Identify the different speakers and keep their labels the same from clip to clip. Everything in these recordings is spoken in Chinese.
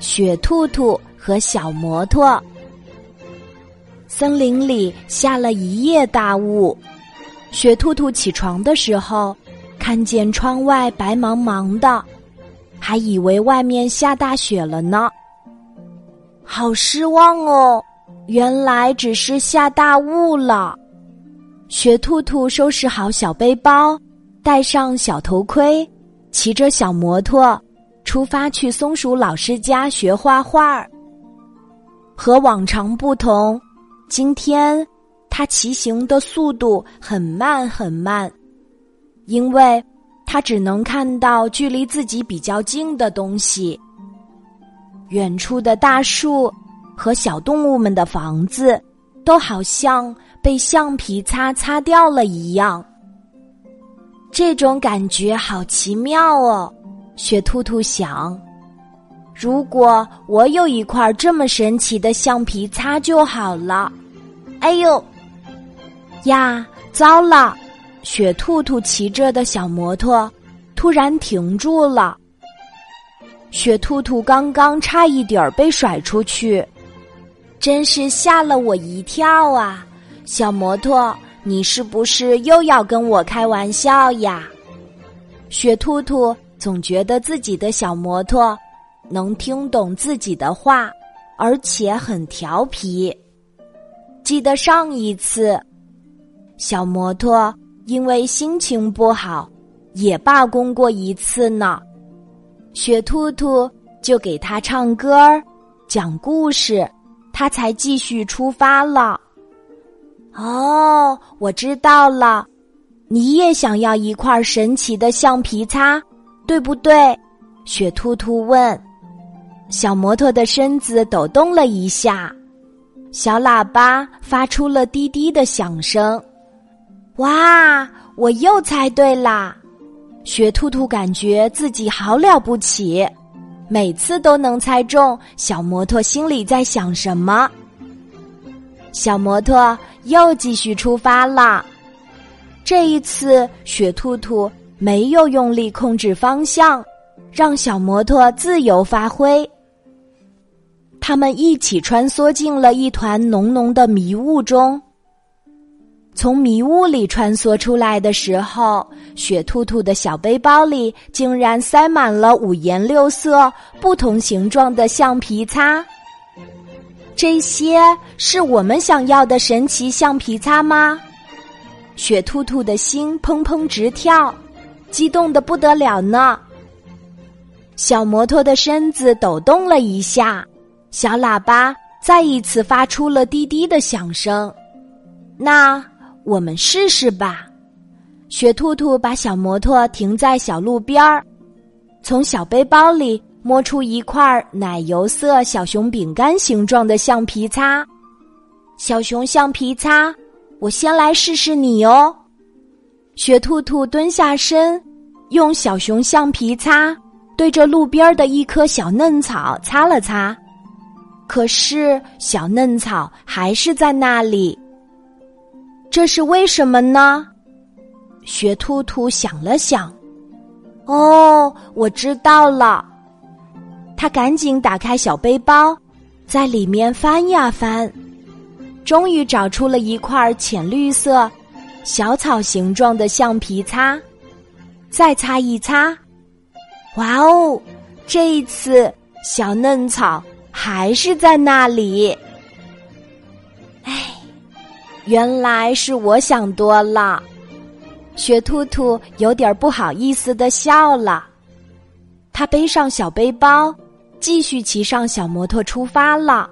Speaker 1: 雪兔兔和小摩托。森林里下了一夜大雾，雪兔兔起床的时候，看见窗外白茫茫的，还以为外面下大雪了呢。好失望哦，原来只是下大雾了。雪兔兔收拾好小背包，戴上小头盔，骑着小摩托，出发去松鼠老师家学画画。和往常不同。今天，他骑行的速度很慢很慢，因为他只能看到距离自己比较近的东西。远处的大树和小动物们的房子，都好像被橡皮擦擦掉了一样。这种感觉好奇妙哦，雪兔兔想：如果我有一块这么神奇的橡皮擦就好了。哎呦！呀，糟了！雪兔兔骑着的小摩托突然停住了。雪兔兔刚刚差一点儿被甩出去，真是吓了我一跳啊！小摩托，你是不是又要跟我开玩笑呀？雪兔兔总觉得自己的小摩托能听懂自己的话，而且很调皮。记得上一次，小摩托因为心情不好，也罢工过一次呢。雪兔兔就给他唱歌儿、讲故事，他才继续出发了。哦，我知道了，你也想要一块神奇的橡皮擦，对不对？雪兔兔问。小摩托的身子抖动了一下。小喇叭发出了滴滴的响声，哇！我又猜对啦！雪兔兔感觉自己好了不起，每次都能猜中小摩托心里在想什么。小摩托又继续出发了，这一次雪兔兔没有用力控制方向，让小摩托自由发挥。他们一起穿梭进了一团浓浓的迷雾中。从迷雾里穿梭出来的时候，雪兔兔的小背包里竟然塞满了五颜六色、不同形状的橡皮擦。这些是我们想要的神奇橡皮擦吗？雪兔兔的心砰砰直跳，激动的不得了呢。小摩托的身子抖动了一下。小喇叭再一次发出了滴滴的响声，那我们试试吧。雪兔兔把小摩托停在小路边儿，从小背包里摸出一块奶油色小熊饼干形状的橡皮擦。小熊橡皮擦，我先来试试你哦。雪兔兔蹲下身，用小熊橡皮擦对着路边的一棵小嫩草擦了擦。可是小嫩草还是在那里，这是为什么呢？雪兔兔想了想，哦，我知道了。他赶紧打开小背包，在里面翻呀翻，终于找出了一块浅绿色、小草形状的橡皮擦。再擦一擦，哇哦！这一次小嫩草。还是在那里。哎，原来是我想多了。雪兔兔有点不好意思的笑了。他背上小背包，继续骑上小摩托出发了。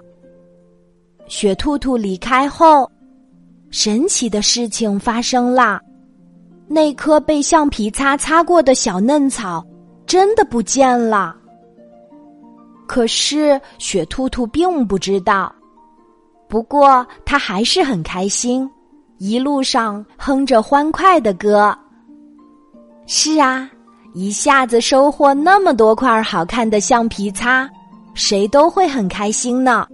Speaker 1: 雪兔兔离开后，神奇的事情发生了。那棵被橡皮擦擦过的小嫩草真的不见了。可是雪兔兔并不知道，不过他还是很开心，一路上哼着欢快的歌。是啊，一下子收获那么多块好看的橡皮擦，谁都会很开心呢。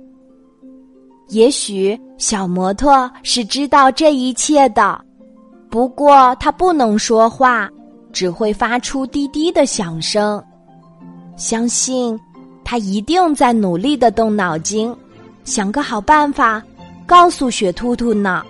Speaker 1: 也许小摩托是知道这一切的，不过它不能说话，只会发出滴滴的响声。相信。他一定在努力的动脑筋，想个好办法，告诉雪兔兔呢。